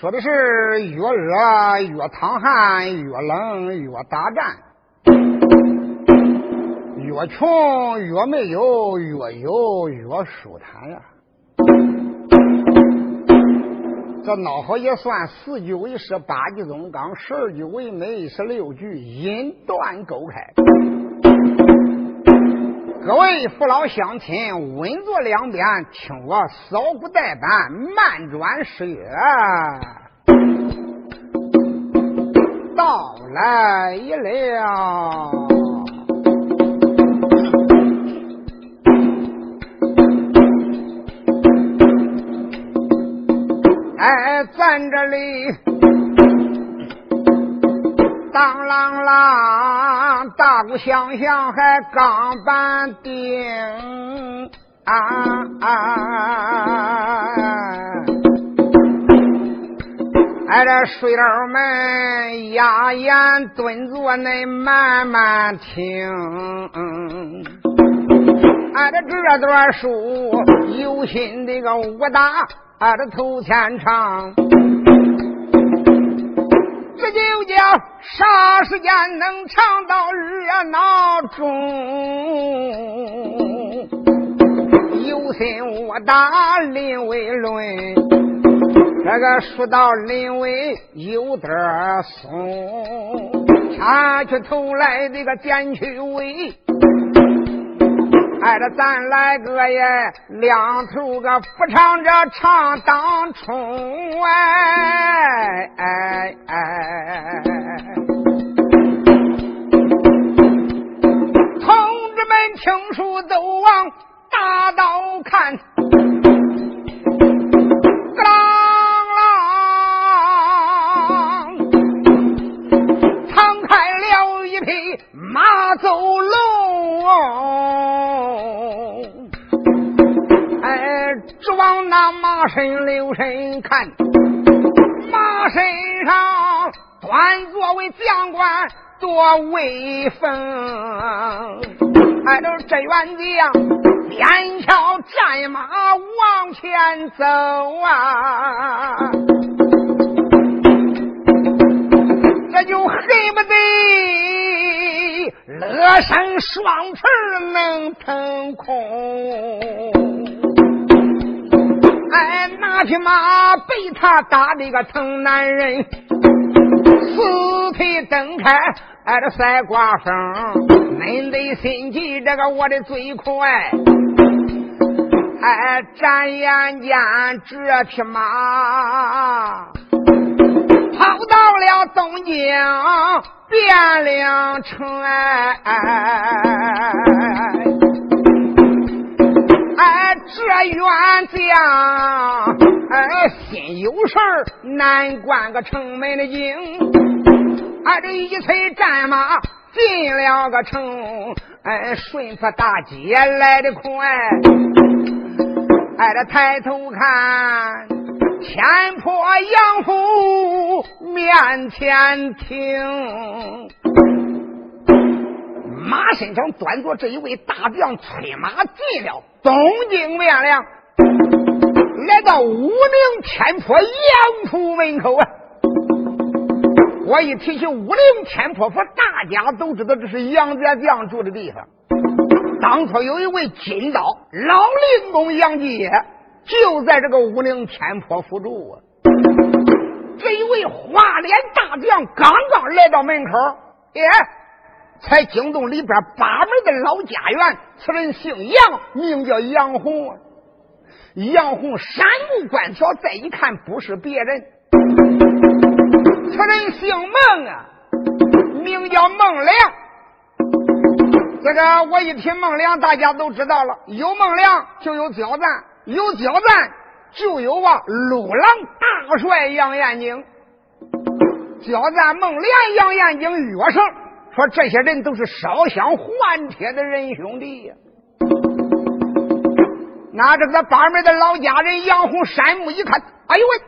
说的是越热越淌汗，越冷越打战，越穷越没有，越有越舒坦呀。这孬好也算四句为诗，八句总纲，十二句为美，十六句音断勾开。各位父老乡亲，稳坐两边，听我扫鼓代板，慢转诗乐，到来了。哎，咱这里当啷啷，大鼓响响，还刚板钉啊！哎，这水佬们压眼蹲坐，恁慢慢听。俺，这这段书有心的个武大。俺的头前唱，这就叫啥时间能唱到热闹中？有心我打林为论，这个说到林为有点松，掐去头来这个剪去尾。带着咱来个耶，两头个不唱着唱当冲哎哎哎！同志们听书都往大道看，啷啷，敞开了一匹马走龙。往那马身留神看，马身上端坐位将官多威风，哎，这这员将边桥战马往前走啊，这就恨不得乐声双翅能腾空。哎，那匹马被他打的个疼男人，四腿蹬开，哎，这赛刮风，恁得心急，这个我的最快。哎，眨眼间这匹马跑到了东京汴梁城，哎。哎，这冤将哎，心有事儿难关个城门的京。哎，这一催战马进了个城，哎，顺坡大街来的快。哎，这抬头看，天坡杨府面前停。马身上端坐这一位大将，催马进了东京汴梁，来到武陵天坡杨府门口啊！我一提起武陵天坡府，大家都知道这是杨家将住的地方。当初有一位金刀老令公杨继业，就在这个武陵天坡府住啊。这一位花脸大将刚刚来到门口，耶！才惊动里边八门的老家园，此人姓杨，名叫杨红。杨红山目观瞧，再一看，不是别人，此人姓孟啊，名叫孟良。这个我一提孟良，大家都知道了，有孟良就有焦赞，有焦赞就有啊陆郎大帅杨延景，焦赞、孟良、杨延景、约胜。说这些人都是烧香还帖的人兄弟呀！那这个八门的老家人杨红山木一看，哎呦喂，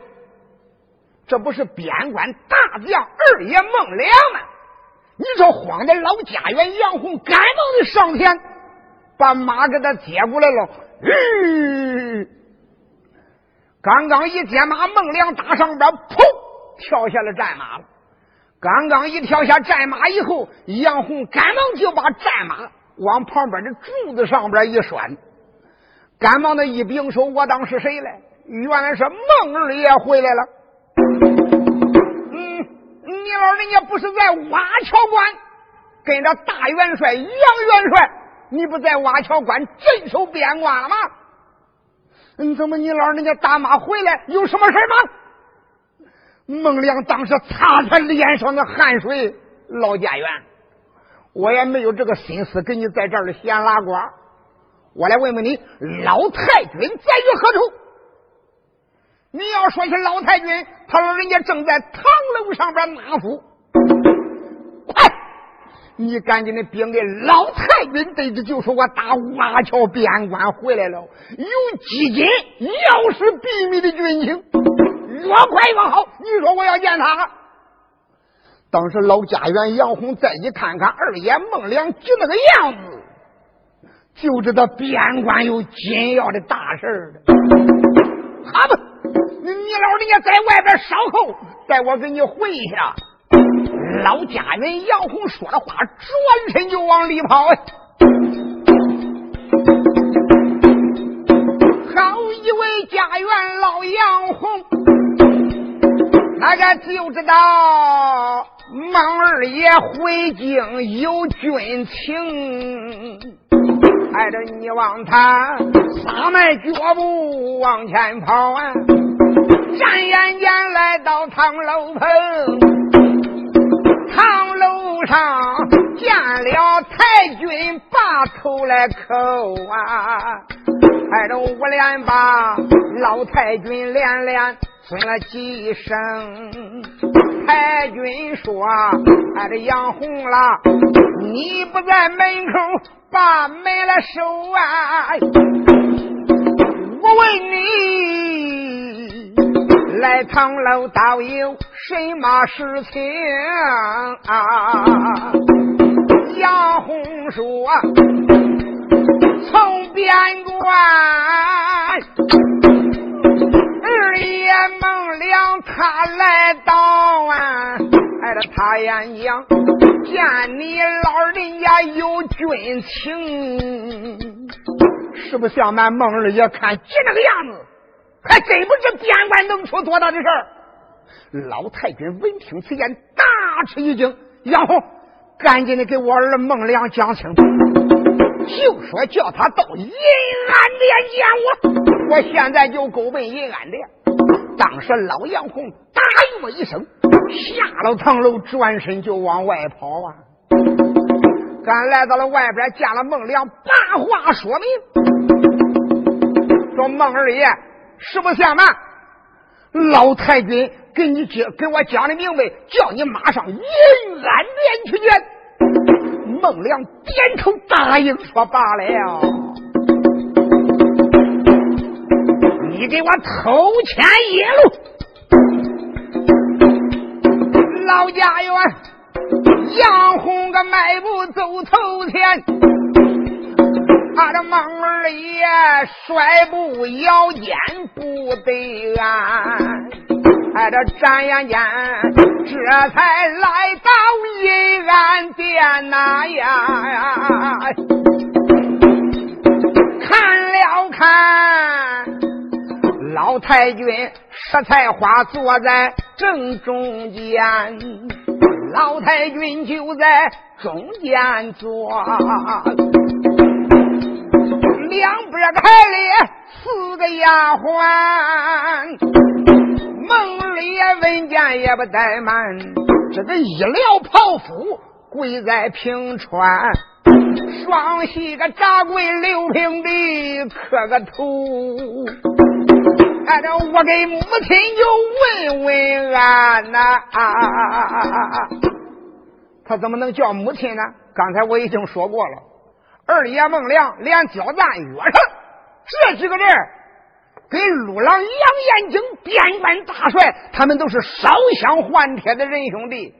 这不是边关大将二爷孟良吗？你说慌的老家园杨红赶忙的上前，把马给他接过来了。嗯，刚刚一接马，孟良打上边，砰，跳下了战马了。刚刚一跳下战马以后，杨红赶忙就把战马往旁边的柱子上边一拴，赶忙的一禀说：“我当是谁来？原来是孟二爷回来了。嗯，你老人家不是在瓦桥关跟着大元帅杨元帅，你不在瓦桥关镇守边关了吗？嗯，怎么你老人家打马回来有什么事吗？”孟良当时擦擦脸上的汗水，老家园，我也没有这个心思跟你在这儿闲拉呱。我来问问你，老太君在于何处？你要说起老太君，他说人家正在堂楼上边纳福。快，你赶紧的禀给老太君得知，就说我打瓦桥边关回来了，有几斤要是秘密的军情。越快越好！你说我要见他。当时老家园杨红再一看看二爷孟良就那个样子，就知道边关有紧要的大事好吧，你你老人家在外边稍候，待我给你回一下。老家园杨红说了话，转身就往里跑。好一位家园老杨红。那个就知道孟二爷回京有军情，挨着你往他撒迈脚步往前跑啊！转眼间来到唐楼棚，唐楼上见了太君，把头来叩啊！挨着我连把老太君连连。问了几声，太君说：“俺这杨红了，你不在门口把门来收啊？我问你，来唐楼到有什么事情啊？”杨红说：“从边关。”爷孟良他来到啊，挨着他眼睛见你老人家有军情，是不是像俺孟二爷看急那个样子？还真不知边关能出多大的事儿。老太君闻听此言，大吃一惊。杨红，赶紧的给我儿孟良讲清楚，就说叫他到银安殿见我，我现在就勾奔银安殿。当时老杨红答应我一声，下了堂楼，转身就往外跑啊！赶来到了外边，见了孟良，把话说明，说孟二爷，实不相瞒，老太君给你讲，给我讲的明白，叫你马上银安殿去见。孟良点头答应，说罢了。你给我偷钱一路，老家园杨红个迈步走头前，他的孟二爷甩步摇肩不得安，哎，这眨眼间这才来到阴安殿那呀，看了看。老太君石菜花坐在正中间，老太君就在中间坐，两边排列四个丫鬟，孟二爷闻见也不怠慢，这个医疗袍服跪在平川，双膝个扎跪六平地磕个头。俺这我给母亲就问问俺呐，他怎么能叫母亲呢？刚才我已经说过了，二爷孟良连交战约上这几个人，跟陆郎杨延景边关大帅，他们都是烧香还帖的人兄弟。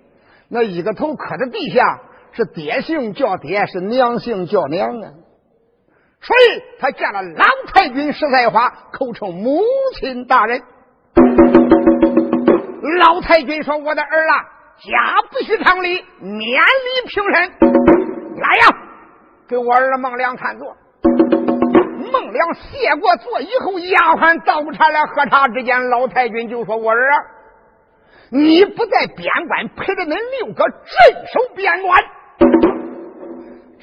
那一个头磕在地下，是爹姓叫爹，是娘姓叫娘啊。所以他见了老太君石才花，口称母亲大人。老太君说：“我的儿啊，家不许常礼，免礼平身。来呀，给我儿孟良看座。”孟良谢过座以后，丫鬟倒茶来喝茶之间，老太君就说：“我儿，你不在边关陪着恁六个镇守边关。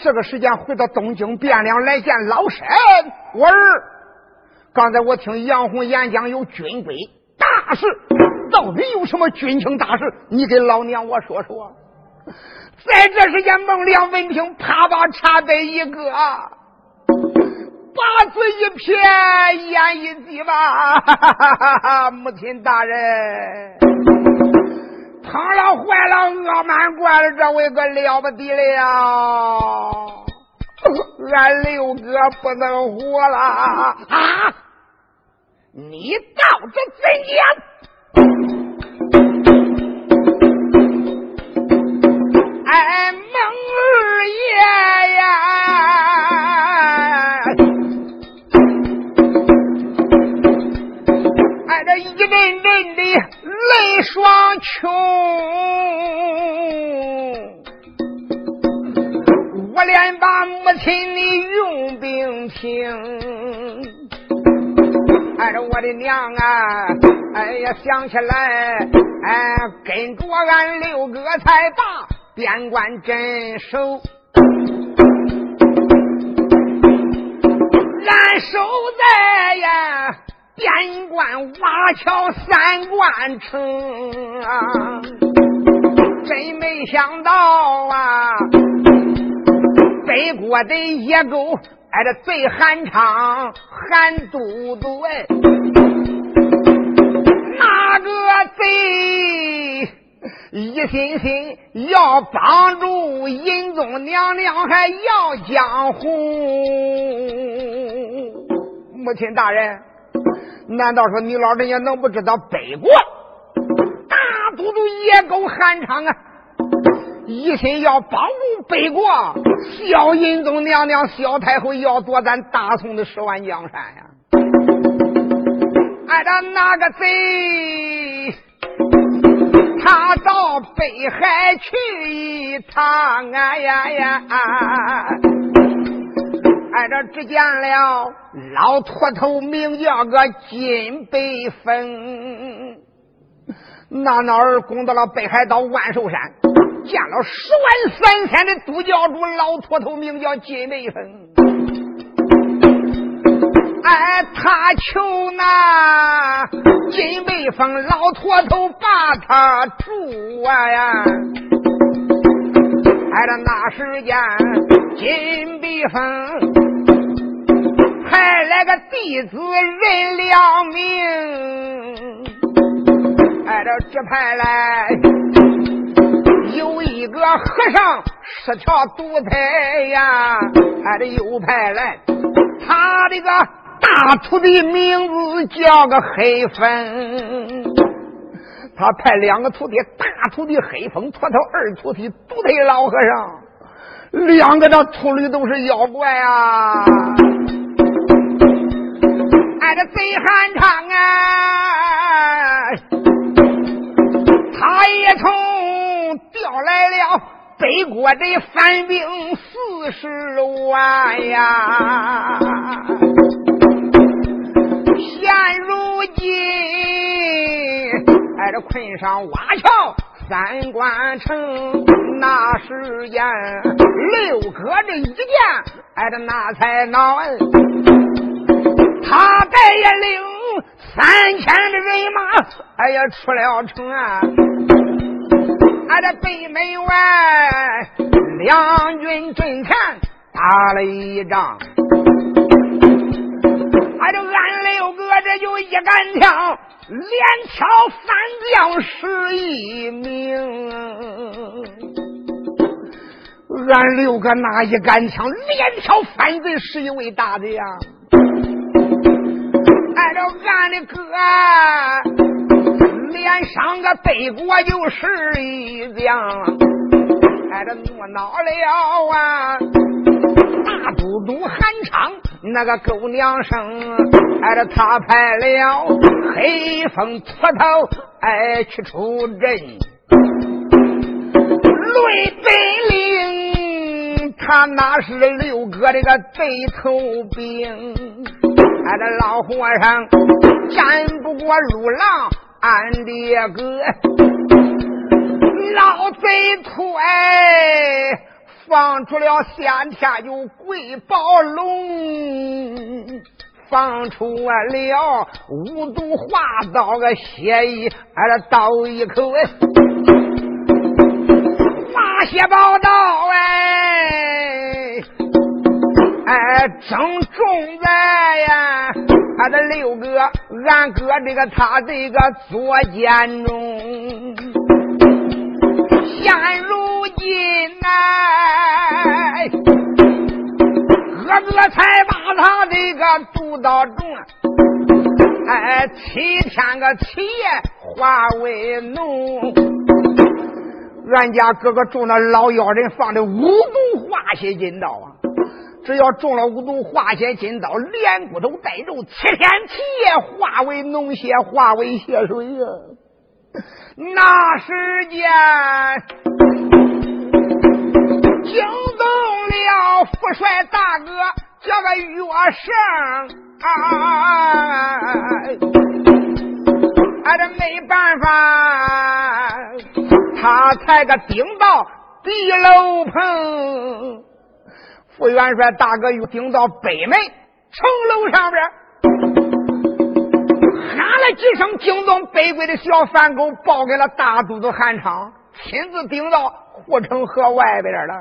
这个时间回到东京汴梁来见老身。我儿，刚才我听杨红演讲有军规大事，到底有什么军情大事？你给老娘我说说。”在这时间，孟良闻听，啪把茶杯一个。把嘴一撇，眼一闭吧，母亲大人，疼了坏了，恶满怪了，这位可了不得了，俺六哥不能活了啊！你到底怎样？哎，孟二爷呀！这一阵阵的泪双琼，我连把母亲的用兵听。哎，我的娘啊！哎呀，想起来，哎，跟着俺六哥才把边关镇守，俺守在呀。边关挖桥三关城啊，真没想到啊！北国的野狗，哎，这贼韩昌、韩都督哎，那个贼一心心要帮助仁宗娘娘，还要江湖，母亲大人。难道说你老人家能不知道北国大都督野狗韩昌啊，一心要帮助北国小仁宗娘娘、小太后要夺咱大宋的十万江山呀？按照那个贼，他到北海去一趟啊呀呀！啊啊在这只见了老秃头，名叫个金北风。那哪儿攻到了北海道万寿山，见了十万三千的都教主老秃头，名叫金北风。哎，他求那金北风老秃头把他住啊呀！哎，这那时间金北风。派来个弟子任良明，哎，这只派来有一个和尚十条独腿呀，哎，这又派来他这个大徒弟名字叫个黑风，他派两个徒弟，大徒弟黑风秃头，二徒弟独腿老和尚，两个这秃驴都是妖怪啊。哎，这贼汉昌啊，他也从调来了北国的反兵四十万呀。现如今，挨着困上挖桥三关城，那时间六哥这一见，挨着那才恼。他带也领三千的人马，哎呀，出了城啊！俺这北门外两军阵前打了一仗，俺这俺六哥这就一杆枪，连挑三将十一名。俺六哥拿一杆枪，连挑反贼十一位大的呀！俺的哥，连上个北国就是一将，挨着怒恼了啊！大都督韩昌那个狗娘生，挨着他派了黑风秃头哎去出阵。雷本领，他那是六哥这个对头兵，俺的老和尚战不过如狼，俺的哥老贼徒哎，放出了先天有贵宝龙，放出了五毒化刀个血衣，俺的刀一口哎。大血宝刀哎哎，正中在呀，他的六个，俺哥这个他这个左肩中，现如今呐，哥哥才把他这个毒刀中，哎，七天个七夜化为脓。俺家哥哥中那老妖人放的五毒化血金刀啊！只要中了五毒化血金刀，连骨头带肉，七天七夜化为脓血，化为血水呀！那时间惊动了富帅大哥，叫个岳胜啊！俺这没办法。他才个顶到地楼棚，副元帅大哥又顶到北门城楼上边，喊了几声，惊动北归的小反狗，报给了大肚子韩昌，亲自顶到护城河外边了。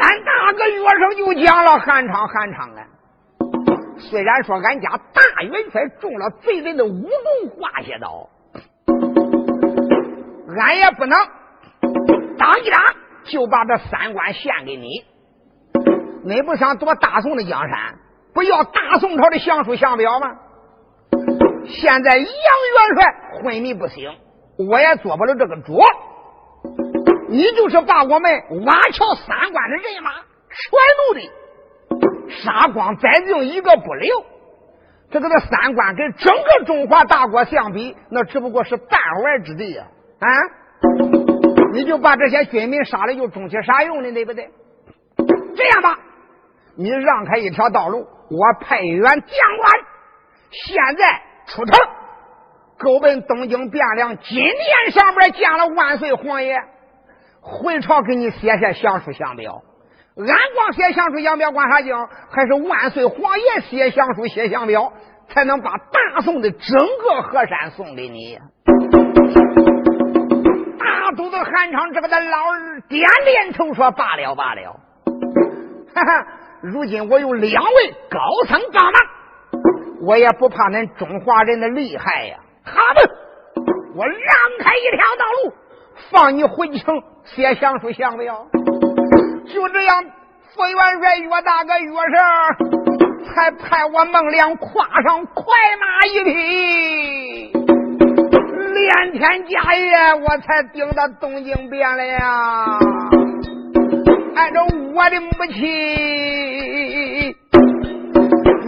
俺大哥岳声就讲了：韩昌，韩昌啊，虽然说俺家大元帅中了贼人的五毒化血刀。俺也不能当一打就把这三关献给你。你不想夺大宋的江山，不要大宋朝的降书降表吗？现在杨元帅昏迷不醒，我也做不了这个主。你就是把我们瓦桥三关的人马全都的杀光，再剩一个不留。这个这三关跟整个中华大国相比，那只不过是弹丸之地呀。啊！你就把这些军民杀了，又中起啥用呢？对不对？这样吧，你让开一条道路，我派员将官，现在出城，勾奔东京汴梁金殿上边见了万岁皇爷，回朝给你写下降书降表。俺光写降书降表管啥用？还是万岁皇爷写降书写降表，才能把大宋的整个河山送给你。大肚子韩昌这个的老儿点点头说：“罢了罢了，哈哈！如今我有两位高僧帮忙，我也不怕恁中华人的厉害呀。好吧，我让开一条道路，放你回城写降书降表。就这样，副元帅岳大哥岳胜才派我孟良跨上快马一匹。”连天加夜，我才顶到东京边了呀。按照我的母亲，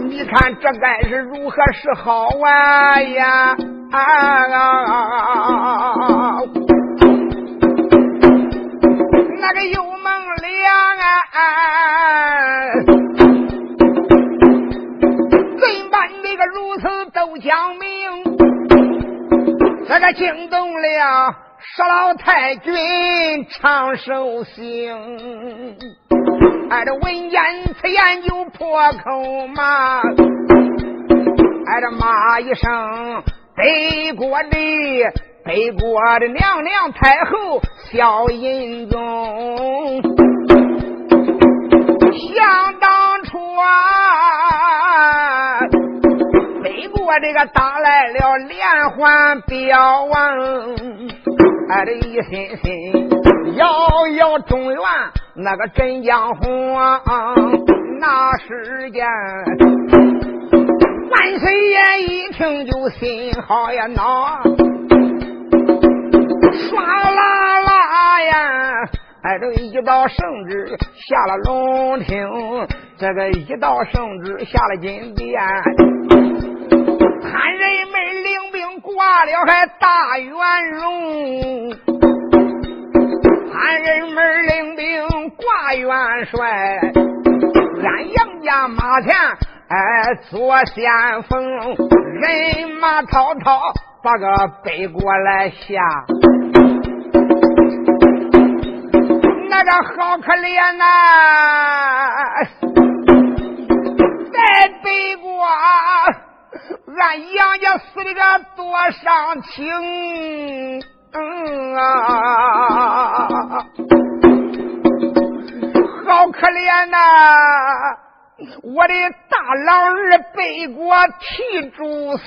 你看这该是如何是好啊呀？啊！惊动了少老太君长寿星，哎，这闻言此言就破口骂，哎，这骂一声北国的北国的娘娘太后萧银宗，想当初啊。这个打来了连环镖王，俺这一心心摇摇中原那个镇江红啊，那时间万岁爷一听就心好呀恼，唰啦啦呀，哎哎，这一道圣旨下了龙庭，这个一道圣旨下了金殿，看人们领兵挂了还大元荣，看人们领兵挂元帅，俺杨家马前哎做先锋，人马滔滔把个背过来下。那个好可怜呐，在北国，俺杨家死的个多伤情，嗯啊，好可怜呐！我的大郎儿被我踢住死。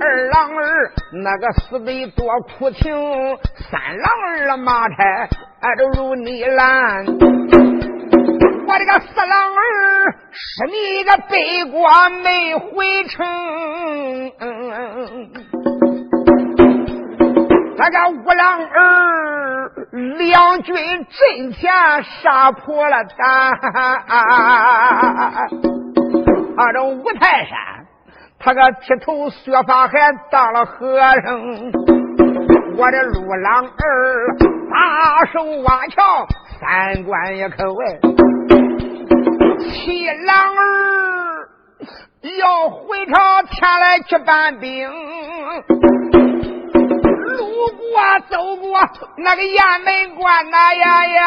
二郎儿那个死的多苦情，三郎儿的马差挨着如泥烂，这个四郎儿是你个北国没回城，那个五郎儿两军阵前杀破了他，啊这五台山。他个剃头削发还当了和尚，我的陆郎儿大手挖桥三关一口哎，七郎儿要回朝前来去搬兵，路过走过那个雁门关呐呀呀。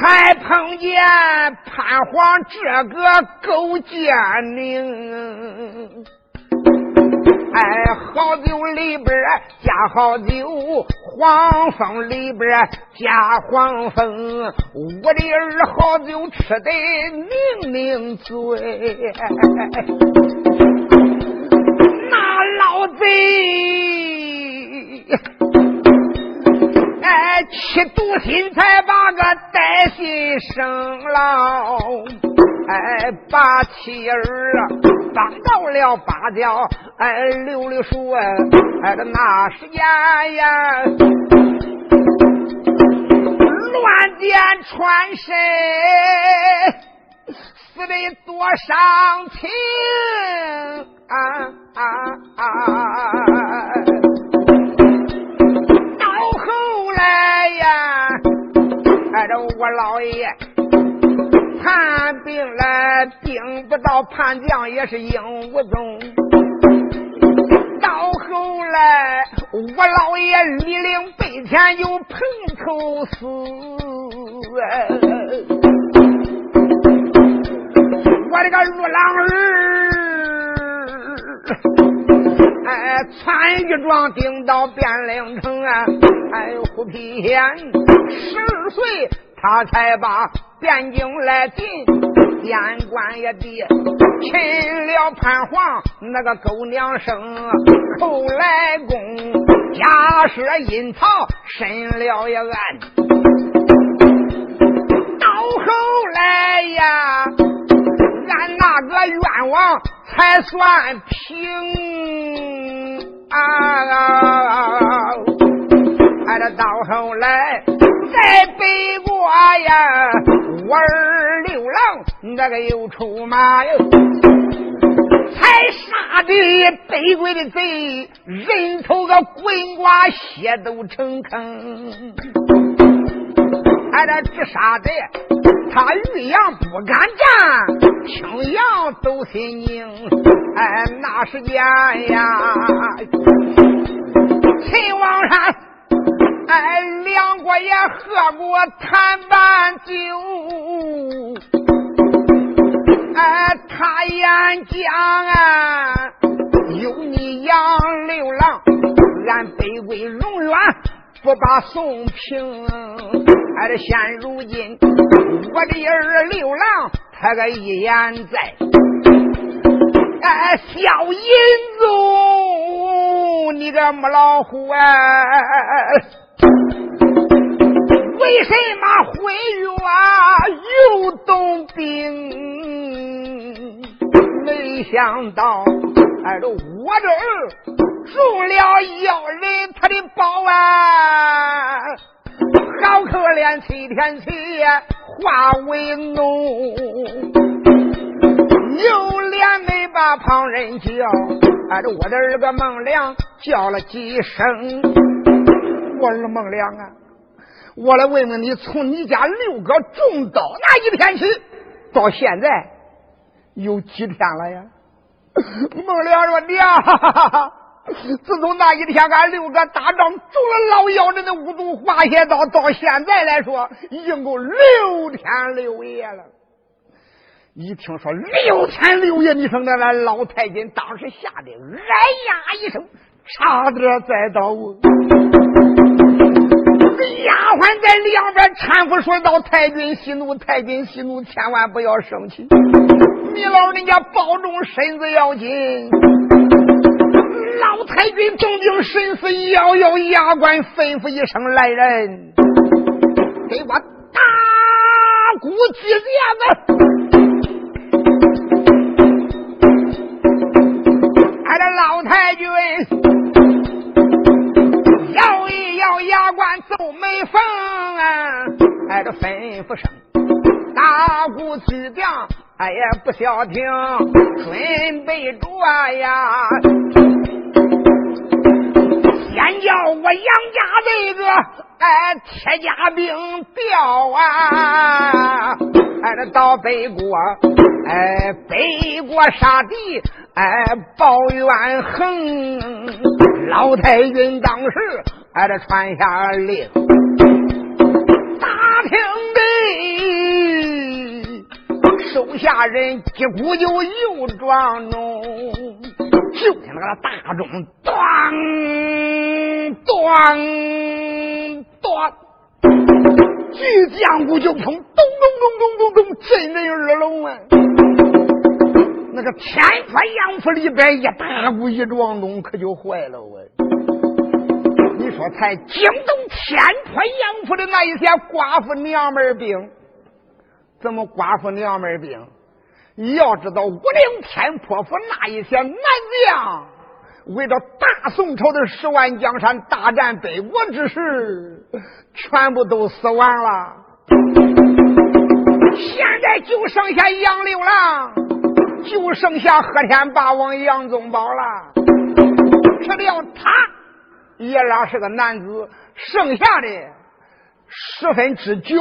才碰见潘黄这个狗奸佞，哎，好酒里边加好酒，黄蜂里边加黄蜂，我的儿好酒吃得酩酊醉，那老贼。哎，气毒心才把个歹心生了，哎，把妻儿当到了八角，哎，溜溜说，哎，这那时间呀，乱箭穿身，死的多伤情啊啊啊！到后来呀！哎，这我老爷看病来，病不到叛将也是应无踪。到后来，我老爷李陵背前有碰头死，我这个陆郎儿，哎，穿一装顶到汴梁城啊！哎，虎皮县十二岁，他才把汴京来进，边关也地擒了潘黄那个狗娘生，后来公假设阴曹审了一案，到后来呀，俺那个冤枉才算平啊。哎，这到后来，在北国呀，我儿刘郎那个又出马哟，才杀的北国的贼，人头个滚瓜，血都成坑。哎，这直杀的，他玉阳不敢战，青阳都心宁。哎，那时间呀，秦王山。哎，两国也喝过谈判酒，哎，他言讲啊，有你杨六郎，俺北归荣远不把宋平。哎，这现如今我的儿六郎，他个一言在，哎，小银子，你个母老虎啊！为什么会远又动兵？没想到，哎，这我这儿中了妖人他的宝啊，好可怜七天七夜化为脓，有脸没把旁人叫，俺这我的儿个孟良叫了几声，我儿孟良啊，我来问问你，从你家六哥中刀那一天起，到现在有几天了呀？孟良说娘。自从那一天，俺六个打仗中了老妖人的五毒化邪刀，到现在来说，已经够六天六夜了。一听说六天六夜，你说那那老太君当时吓得哎呀一声，差点栽倒。丫鬟在两边搀扶说道：“太君息怒，太君息怒，千万不要生气。你老人家保重身子要紧。”老太君正经神思，咬咬牙关，吩咐一声：“来人，给我打鼓击子。”俺这老太君咬牙关，皱眉缝啊！哎，这吩咐声，打鼓击将，哎呀，不消停，准备着呀！先叫我杨家这个哎铁甲兵调啊，哎这到北国哎北国杀敌哎报怨恨，老太君当时哎这传下令，大厅里手下人击鼓就又庄中。就听那个大钟咣咣咣，巨将鼓就砰，咚咚咚咚咚咚，震人耳聋啊！那个天府杨府里边一大鼓一撞钟，可就坏了我！说才惊动天府杨府的那一些寡妇娘们兵，怎么寡妇娘们兵？要知道，武陵天破府那一些男将，为了大宋朝的十万江山大战北国之时，全部都死完了。现在就剩下杨六郎，就剩下贺天霸王杨宗保了。吃掉他，爷俩是个男子，剩下的十分之九，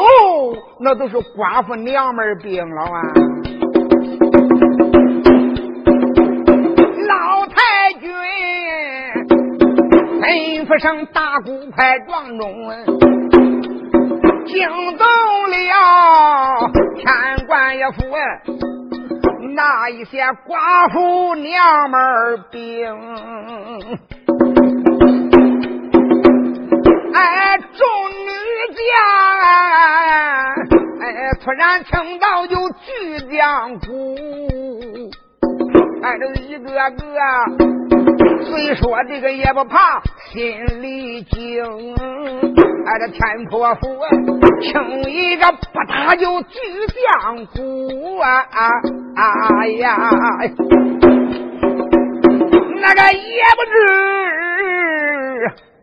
那都是寡妇娘们病了啊。老太君吩咐声大鼓快撞钟，惊动了天官爷府那一些寡妇娘们儿病。哎，众女将，哎，突然听到有巨将鼓，哎，这一个个。虽说这个也不怕，心里惊。俺这天婆府听一个不打就巨将鼓啊啊呀！那个也不知，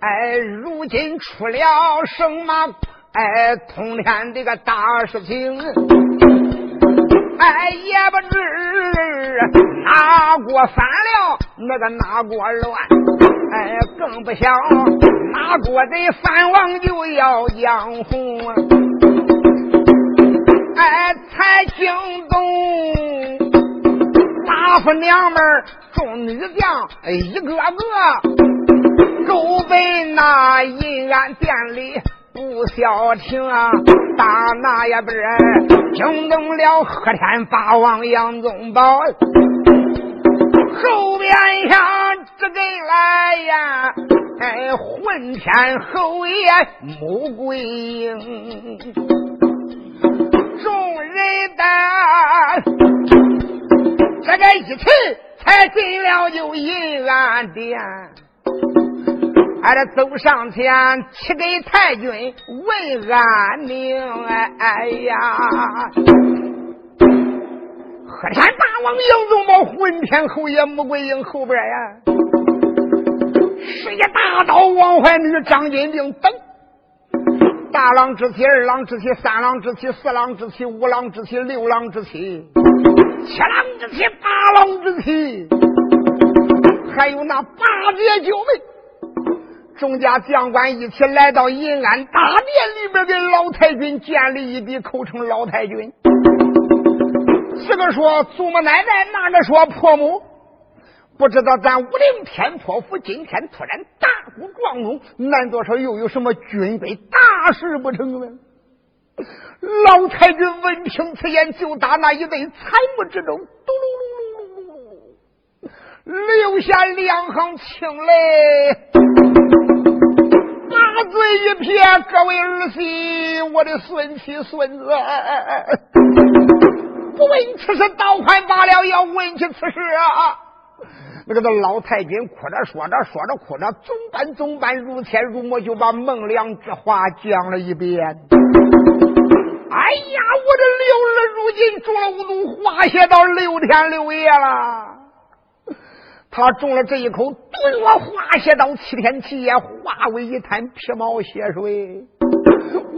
哎，如今出了什么哎通天这个大事情，哎，也不知哪国反了。那个哪国乱，哎，更不想哪国的藩王就要江红，哎，才惊动大夫娘们众女将，一个个都被那银安殿里不消停啊！打那也不是惊动了贺天霸王杨宗保。后边上这个来呀，哎，混天侯爷穆桂英，众人的这个一起才进了就银安殿，俺这走上前去给太君问安宁，哎哎呀。贺天大王杨宗保，混天侯爷穆桂英后边呀，是一大刀，王怀女、张金定等大郎之妻、二郎之妻、三郎之妻、四郎之妻、五郎之妻、六郎之妻、七郎之妻、八郎之妻，还有那八姐九妹，众家将官一起来到银安大殿里边，给老太君建立一笔，口称老太君。这个说祖母奶奶，那个说婆母，不知道咱武陵天破府今天突然大鼓壮怒，难道说又有什么军备大事不成呢？老太君闻听此言，就打那一对彩目之中，嘟噜噜噜噜噜，留下两行清泪，大嘴一撇，各位儿媳，我的孙妻孙子。不问此事，倒快罢了；要问起此事啊，那个那老太君哭着说着，说着哭着，总办总办，如天如魔，就把孟良之话讲了一遍。哎呀，我的六儿如今中了五毒，化血到六天六夜了。他中了这一口顿我，化血到七天七夜，化为一滩皮毛血水。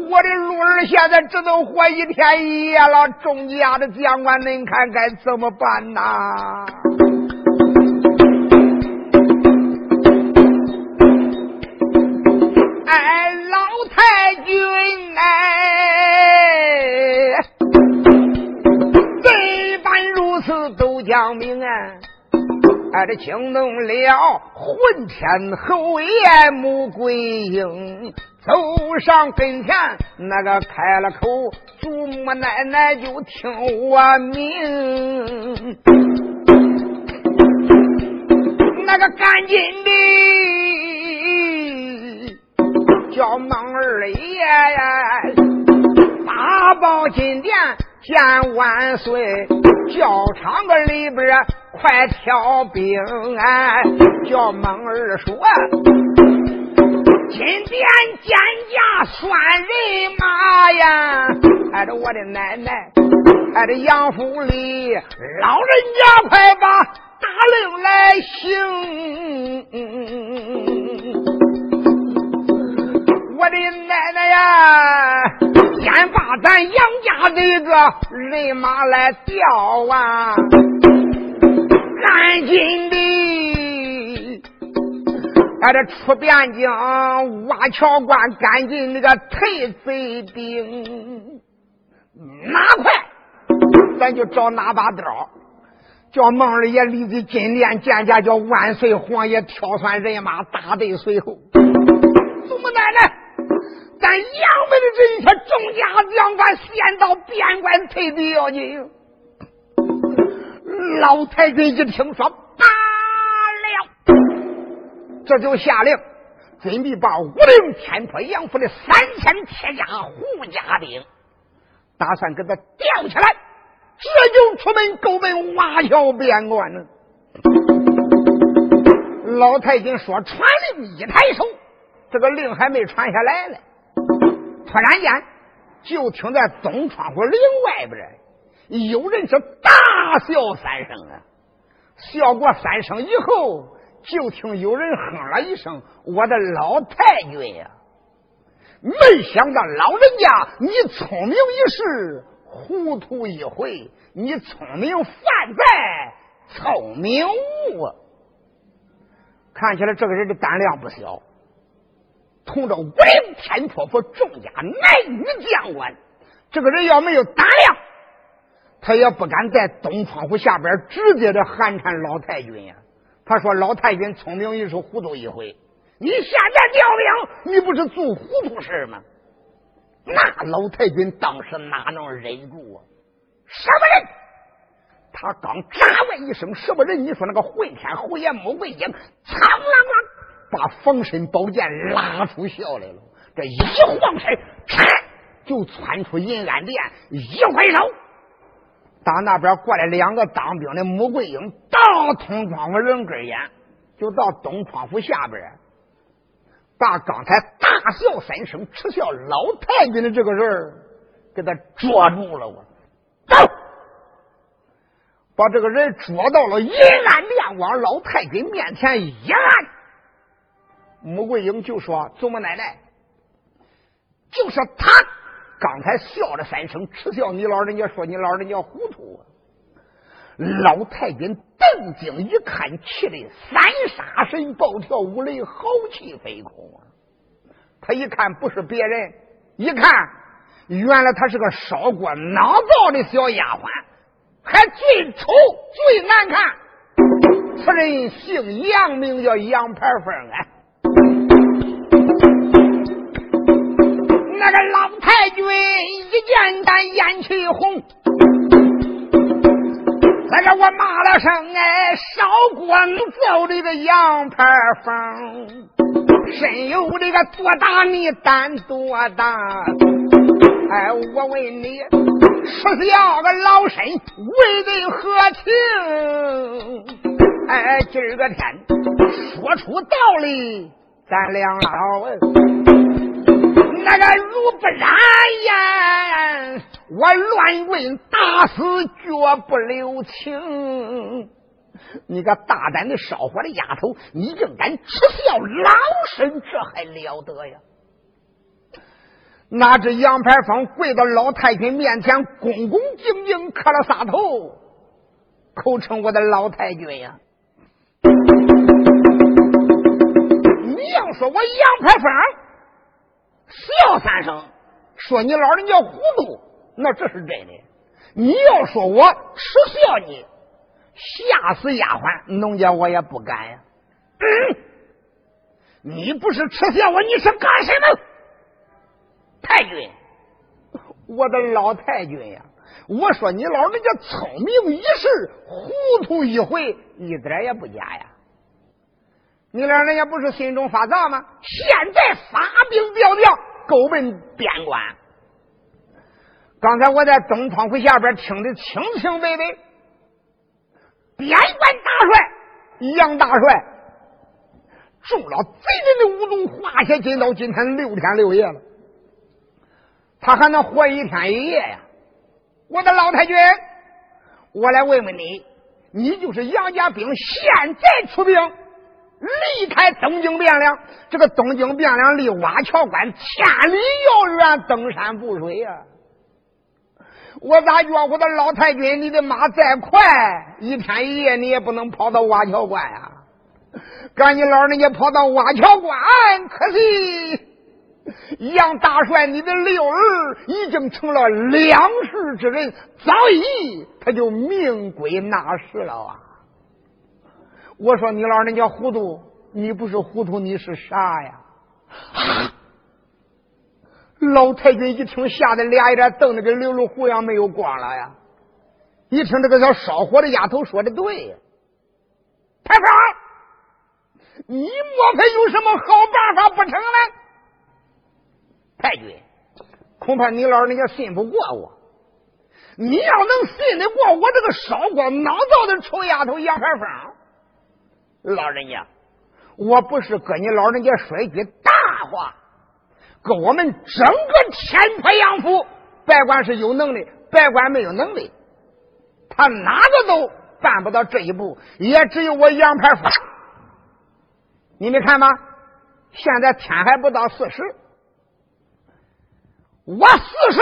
我的鹿儿现在只能活一天一夜了，众家的将官，您看该怎么办呐？哎，老太君哎，这般如此都讲明啊！哎，这惊动了混天侯爷穆桂英。走上跟前，那个开了口，祖母奶奶就听我命，那个赶紧的叫孟二爷呀，八宝金殿见万岁，教场个里边啊快挑兵哎，叫孟二说。今天见驾算人马呀！哎，这我的奶奶，哎，这杨府里老人家快把大令来行。我的奶奶呀，先把咱杨家这个人马来调啊，赶紧的。俺这出边境挖桥关，赶紧那个退贼兵，哪快？咱就找哪把刀，叫孟二爷立即进殿见见，叫万岁皇爷挑选人马，大队随后。祖母奶奶，咱杨门的这一些众家将官，先到边关退敌要紧。老太君一听说罢了。这就下令，准备把武陵天坡杨府的三千铁甲护家兵，打算给他吊起来，这就出门勾奔瓦桥边关呢。老太君说传令一抬手，这个令还没传下来呢，突然间就听在东窗户岭外边有人是大大笑三声啊，笑过三声以后。就听有人哼了一声：“我的老太君呀！没想到老人家你聪明一世，糊涂一回。你聪明犯在聪明误啊！看起来这个人的胆量不小，同着武陵天婆婆众家男女将官，这个人要没有胆量，他也不敢在东窗户下边直接的寒碜老太君呀。”他说：“老太君聪明一时，糊涂一回。你现在调兵，你不是做糊涂事吗？”那老太君当时哪能忍住啊？什么人？他刚扎问一声“什么人”，你说那个混天侯爷穆桂英，苍啷啷把防身宝剑拉出鞘来了。这一晃身，嚓，就窜出银安殿，一挥手。打那边过来两个当兵的穆桂英，到通窗户人根眼，就到东窗户下边，把刚才大笑三声耻笑老太君的这个人给他捉住了。我走，把这个人捉到了银安殿，往老太君面前一按，穆桂英就说：“祖母奶奶，就是他刚才笑了三声，耻笑你老人家，说你老人家糊涂。”老太君瞪睛一看，气得三杀神暴跳五雷，豪气飞空啊。他一看不是别人，一看原来他是个烧锅囊灶的小丫鬟，还最丑最难看。此人姓杨，名叫杨排凤啊。那个老太君一见他眼气红。那个我骂了声哎，烧锅造的个羊排房，身有这个多大你胆多大？哎，我问你，说要个老身为的何情？哎，今儿个天说出道理，咱两老。那个如不然呀，我乱棍打死绝不留情。你个大胆的烧火的丫头，你竟敢耻笑老身，这还了得呀？那只杨排风跪到老太君面前，恭恭敬敬磕了仨头，口称我的老太君呀。你要说我杨排风。笑三声，说你老人家糊涂，那这是真的。你要说我耻笑你，吓死丫鬟，农家我也不敢呀。嗯，你不是耻笑我，你是干什么？太君，我的老太君呀！我说你老人家聪明一世，糊涂一回，一点也不假呀。你俩人家不是心中发躁吗？现在发兵调调，勾奔边关。刚才我在东窗户下边听得清清白白，边关大帅杨大帅中了贼人的武功，华下金刀，今天六天六夜了，他还能活一天一夜呀？我的老太君，我来问问你，你就是杨家兵，现在出兵？离开东京汴梁，这个东京汴梁离瓦桥关千里遥远，登山步水呀！我咋觉我的老太君，你的马再快，一天一夜你也不能跑到瓦桥关呀！赶紧老人家跑到瓦桥关，可惜杨大帅，你的六儿已经成了两世之人，早已他就命归那时了啊！我说你老人家糊涂，你不是糊涂，你是啥呀？老太君一听，吓得俩眼瞪得跟溜溜胡一样，没有光了呀！一听这个叫烧火的丫头说的对，太上，你莫非有什么好办法不成呢？太君，恐怕你老人家信不过我。你要能信得过我这个烧锅囊灶的臭丫头杨排风。老人家，我不是跟你老人家说一句大话，跟我们整个天坡杨府，别管是有能力，别管没有能力，他哪个都办不到这一步，也只有我杨排夫。你没看吗？现在天还不到四十，我四十，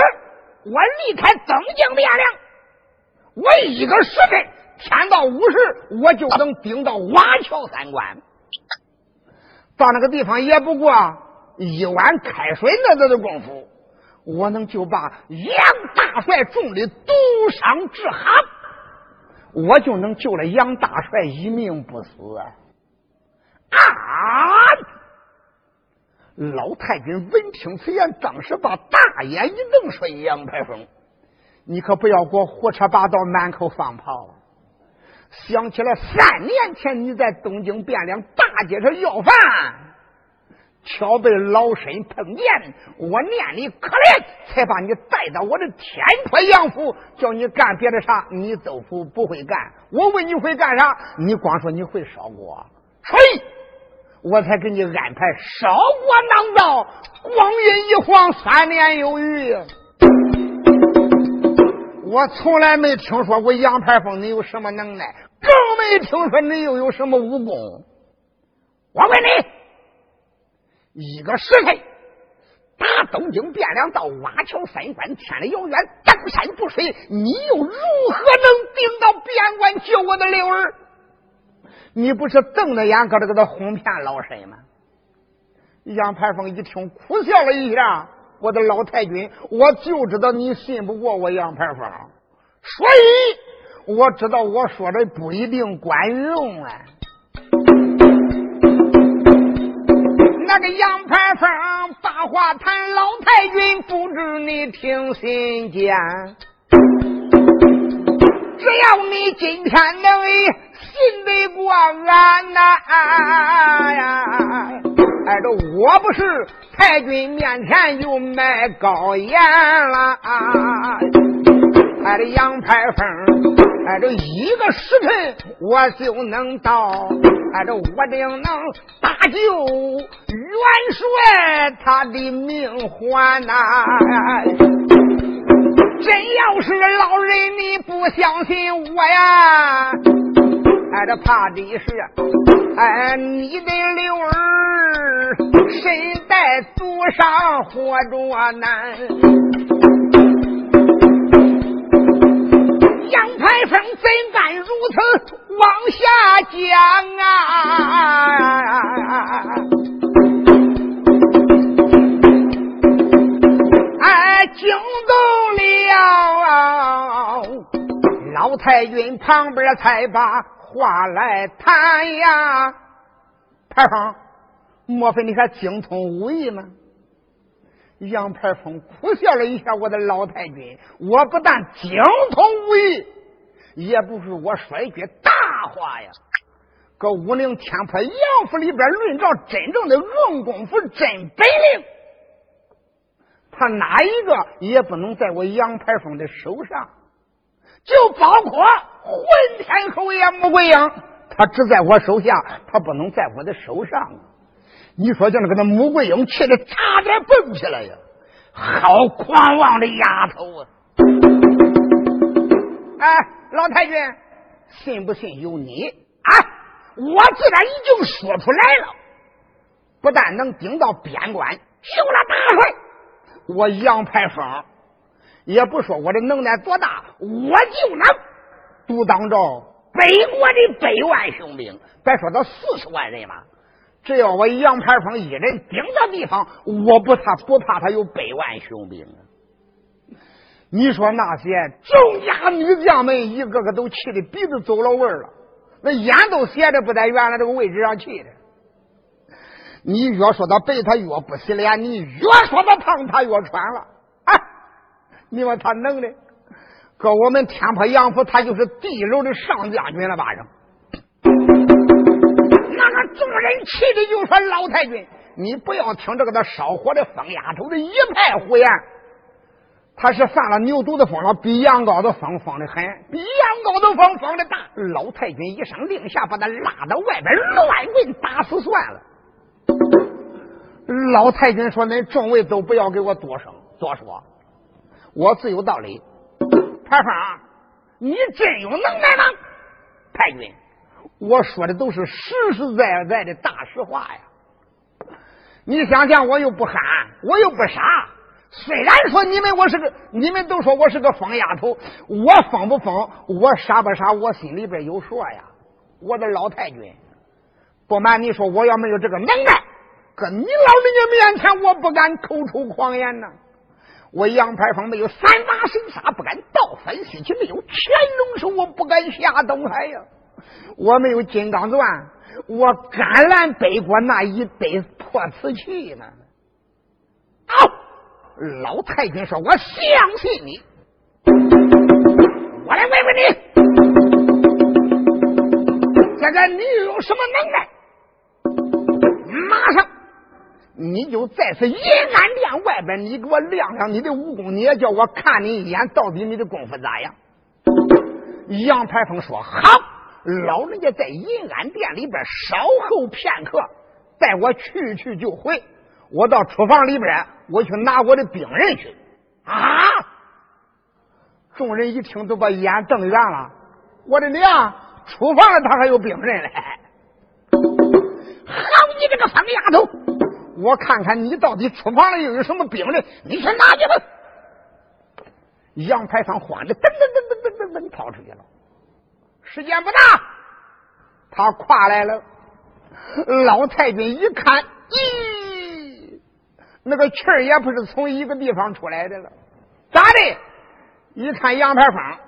我离开东京汴梁，我一个时辰。天到五十，我就能顶到瓦桥三关。到那个地方也不过一碗开水那子的功夫，我能就把杨大帅中的毒伤治好，我就能救了杨大帅一命不死。啊！老太君闻听此言，当时把大眼一瞪，说：“杨排风，你可不要给我胡扯八道，满口放炮。”想起了三年前你在东京汴梁大街上要饭，巧被老身碰见，我念你可怜，才把你带到我的天坡杨府，叫你干别的啥，你都不不会干。我问你会干啥，你光说你会烧锅，吹我才给你安排烧锅囊灶。光阴一晃，三年有余。我从来没听说过杨排风你有什么能耐，更没听说你又有什么武功。我问你，一个时辰，打东京汴梁到瓦桥三关，千里遥远，登山不水，你又如何能顶到边关救我的六儿？你不是瞪着眼搁这给他哄骗老身吗？杨排风一听，苦笑了一下。我的老太君，我就知道你信不过我杨排风，所以我知道我说的不一定管用啊。那个杨排风把话谈，老太君不知你听心间。只要你今天能信得过俺呐，哎，这我不是太君面前就卖高言了。哎，这杨排风，哎，这一个时辰我就能到，哎，这我定能搭救元帅他的命还呐。真要是老人你不相信我呀，哎，这怕的是，哎，你的刘儿身在祖上活着难。杨排风怎敢如此往下讲啊？哎，惊动了老太君旁边，才把话来谈呀。排风，莫非你还精通武艺吗？杨排风苦笑了一下，我的老太君，我不但精通武艺，也不是我说一句大话呀。搁武陵天坡杨府里边，论着真正的硬功夫、真本领。他哪一个也不能在我杨排风的手上，就包括混天侯爷穆桂英，他只在我手下，他不能在我的手上。你说叫那个那穆桂英气的差点蹦起来呀！好狂妄的丫头啊！哎，老太君，信不信由你啊！我既然已经说出来了，不但能顶到边关救了大帅。我杨排风也不说我的能耐多大，我就能独当着北国的百万雄兵，别说到四十万人嘛。只要我杨排风一人顶到地方，我不怕不怕他有百万雄兵啊。你说那些众家女将们一个个都气的鼻子走了味儿了，那眼都斜的不在原来这个位置上气的。你越说他白，他越不洗脸；你越说他胖，他越喘了。你说他能的？搁我们天坡杨府，他就是地楼的上将军了，吧上。那个众人气的就说：“老太君，你不要听这个他烧火的疯丫头的一派胡言。他是犯了牛犊子疯了，比羊羔子疯疯的很，比羊羔子疯疯的大。老太君一声令下，把他拉到外边乱棍打死算了。”老太君说：“恁众位都不要给我多声多说，我自有道理。排风，你真有能耐吗？太君，我说的都是实实在在的大实话呀。你想想，我又不憨，我又不傻。虽然说你们我是个，你们都说我是个疯丫头，我疯不疯，我傻不傻，我心里边有数呀。我的老太君，不瞒你说，我要没有这个能耐。”搁你老人家面前，我不敢口出狂言呐。我杨排风没有三把神杀，不敢倒翻西去；没有乾隆手，我不敢下东海呀。我没有金刚钻，我甘蓝北国那一堆破瓷器呢。好，老太君说：“我相信你。”我来问问你，这个你有什么能耐？马上。你就在此银安殿外边，你给我亮亮你的武功，你也叫我看你一眼，到底你的功夫咋样？杨排风说：“好，老人家在银安殿里边稍后片刻，带我去去就回。我到厨房里边，我去拿我的兵人去。”啊！众人一听，都把眼瞪圆了。我的娘！厨房里他还有兵人嘞！好，你这个疯丫头！我看看你到底厨房里又有什么兵刃，你去拿去吧。杨排坊慌的噔噔噔噔噔噔噔跑出去了。时间不大，他跨来了。老太君一看，咦，那个气儿也不是从一个地方出来的了，咋的？一看杨排坊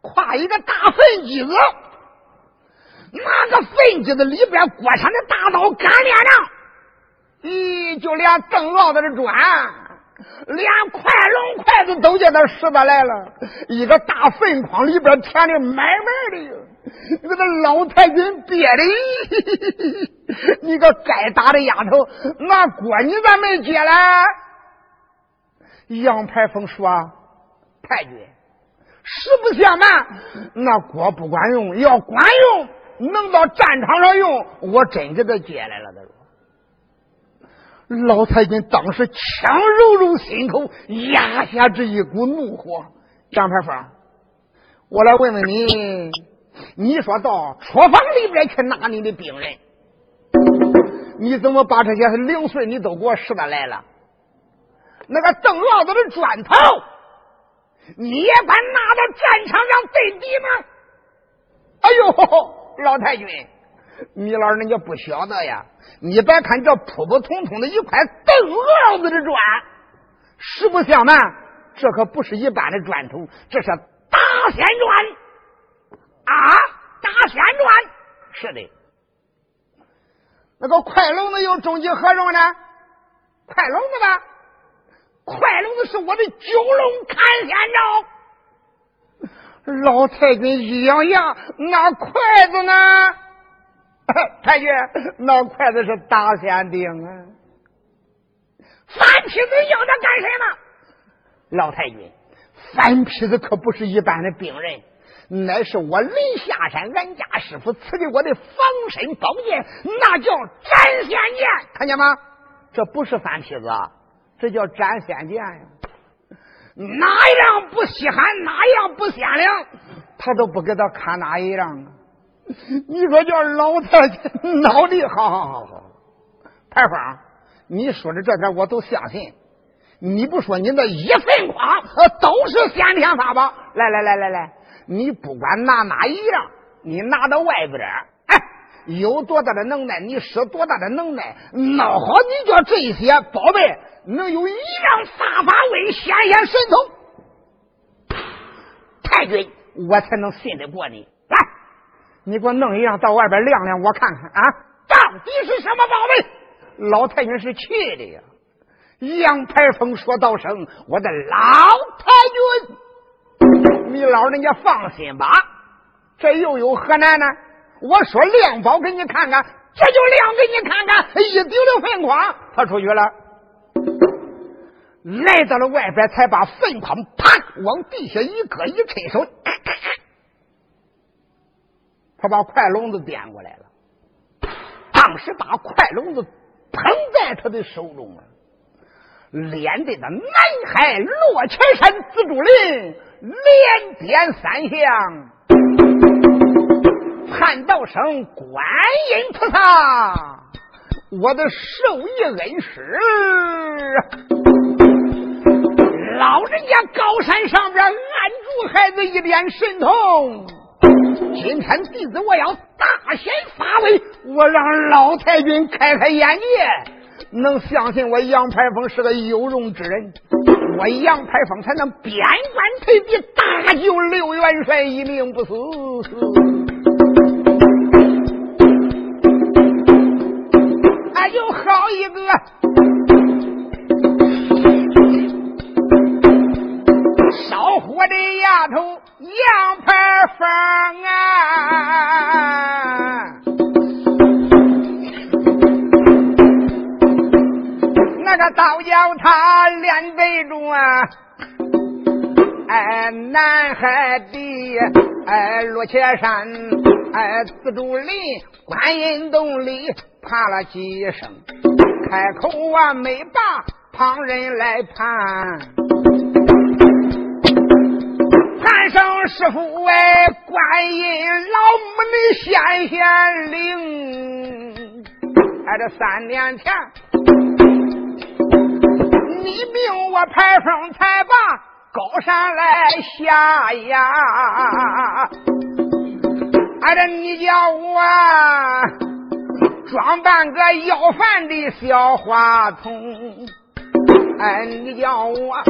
跨一个大粪机子，那个粪机子里边裹上的大刀干连着。咦，就连邓老子的砖，连筷笼筷子都叫他拾得来了。一个大粪筐里边填的满满的，那个老太君憋的，你个该打的丫头，那锅你咋没接来？杨排风说：“太君，实不相瞒，那锅不管用，要管用，能到战场上用，我真给他接来了。”他说。老太君当时强揉揉心口，压下这一股怒火。张排峰，我来问问你，你说到厨房里边去拿你的兵刃，你怎么把这些零碎你都给我拾得来了？那个邓老子的砖头，你也敢拿到战场上对敌吗？哎呦，老太君。米老人家不晓得呀！你别看这普普通通的一块邓老子的砖，实不相瞒，这可不是一般的砖头，这是大仙砖啊！大仙砖，是的。那个快笼子又终极何用呢？快笼子吧，快笼子是我的九龙看仙招。老太君一咬牙，那筷子呢？太君，那筷子是大仙钉啊！翻皮子要他干什么？老太君，翻皮子可不是一般的病人，乃是我临下山俺家师傅赐给我的防身宝剑，那叫斩仙剑，看见吗？这不是翻皮子，这叫斩仙剑呀！哪样不稀罕，哪样不鲜亮，他都不给他看哪一样啊！你说叫老太君脑力好好好好，牌坊，你说的这点我都相信。你不说你那一分夸都是先天法宝。来来来来来，你不管拿哪一样，你拿到外边哎，有多大的能耐，你使多大的能耐，闹好你叫这些宝贝能有一样法法为显显神通，太君我才能信得过你。你给我弄一样到外边晾晾，我看看啊，到底是什么宝贝？老太君是气的呀！杨排风说道声：“我的老太君，你老人家放心吧，这又有何难呢？我说亮宝给你看看，这就亮给你看看，一丢了粪筐，他出去了，来到了外边，才把粪筐啪往地下一搁，一伸手。”他把快笼子掂过来了，当时把快笼子捧在他的手中啊，连对的南海落千山紫竹林，连点三响，喊道声观音菩萨，我的受益恩师，老人家高山上边按住孩子一脸神通。今天弟子我要大显发威，我让老太君开开眼界，能相信我杨排风是个有容之人，我杨排风才能边关退敌，大救刘元帅一命不死。哎呦，好一个！我的丫头杨排风啊，那个道教他练背中啊，哎，南海的哎罗切山哎紫竹林观音洞里爬了几声，开口啊没把旁人来攀。喊声师傅哎，观音老母的显显灵。哎，这三年前，你命我排风才把高山来下呀！俺这你叫我装扮个要饭的小花童，哎，你叫我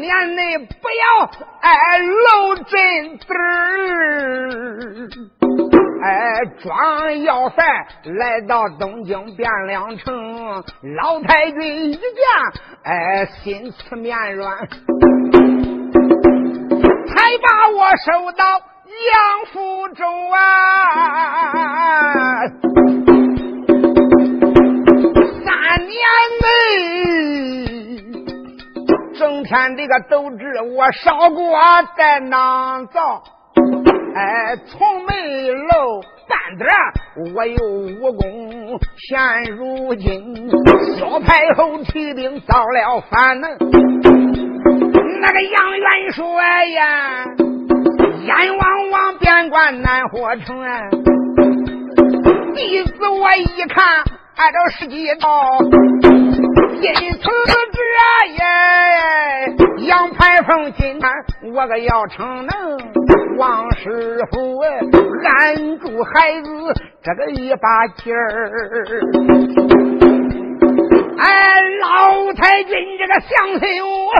年内不要哎露真子。哎，装要饭来到东京汴梁城，老太君一见，哎，心慈面软，才把我收到杨府中啊。三年内，整天这个斗志我烧锅在囊灶。哎，从没露半点我有武功。现如今，小太后提兵造了反呢。那个杨元帅呀，眼望望边关南火城。弟子我一看，按照时机到，因此这也杨排风今天我可要逞能。王师傅按住孩子这个一把劲儿，哎，老太君这个相信我，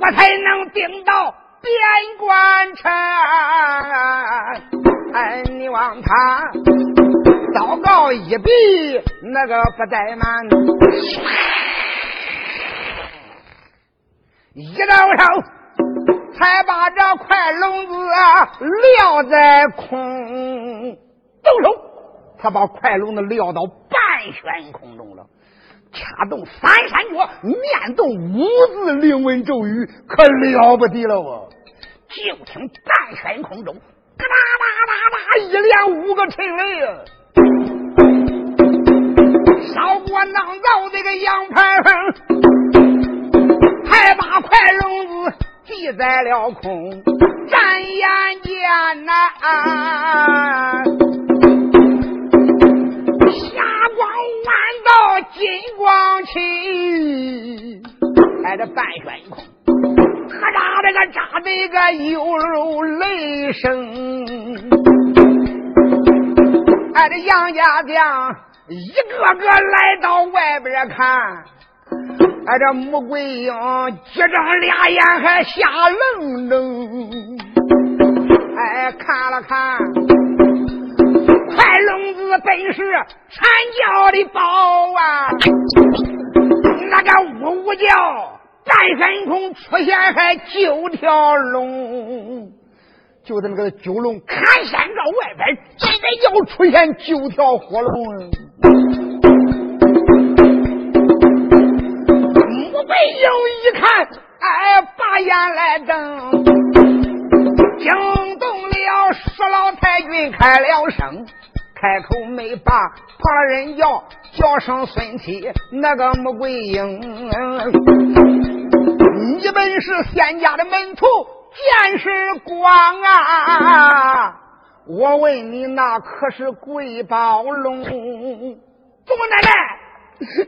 我才能顶到边关城。哎，你望他祷告一笔，那个不怠慢，一到手。才把这块笼子撂在空，动手，他把块笼子撂到半悬空中了，掐动三山脚，念动五字灵文咒语，可了不得了啊！就听半悬空中，哒哒哒哒，一连五个沉雷啊！烧锅囊灶这个羊排，还把块笼子。立在了空，眨眼间呐，霞光万道金光起，哎，这半悬空，咔嚓这个炸的个犹如雷声，哎，这杨家将一个个来到外边看。俺这穆桂英急睁俩眼还瞎愣愣，哎，看了看，快笼子本是惨叫的宝啊，那个呜呜叫，半山空出现还九条龙，就在那个九龙看山照外边，真的要出现九条火龙。穆桂英一看，哎，把眼来瞪，惊动了石老太君，开了声，开口没把旁人叫，叫声孙七，那个穆桂英，你们是仙家的门徒，见识广啊！我问你，那可是贵宝龙？祖母奶奶。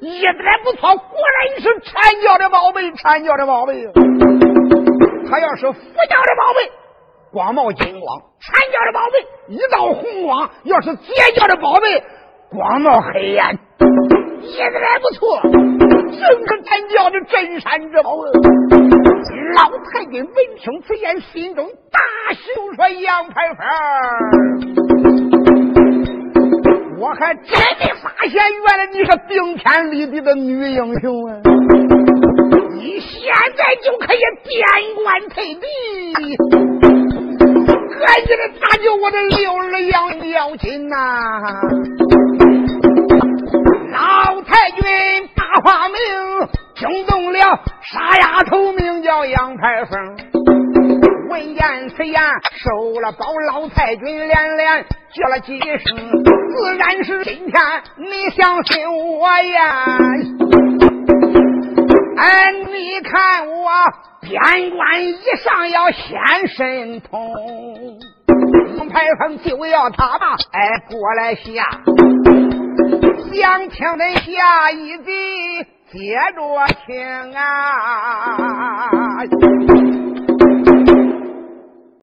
一点不错，果然是阐教的宝贝，阐教的宝贝。他要是佛教的宝贝，光冒金光；阐教的宝贝，一道红光；要是截教的宝贝，光冒黑暗。一点不错，正是阐教的镇山之宝。老太君闻听此言，心中大喜，说：“杨排风。”我还真没发现，原来你是顶天立地的女英雄啊！你现在就可以边关退敌，赶紧的搭救我的六儿杨妙金呐！老太君大发明，惊动了傻丫头，名叫杨排风。闻言此言，收了包老太君连连叫了几声，自然是今天你相信我呀！哎，你看我边关以上要显神通，杨排风就要他吧，哎，过来下，想听的下一集接着听啊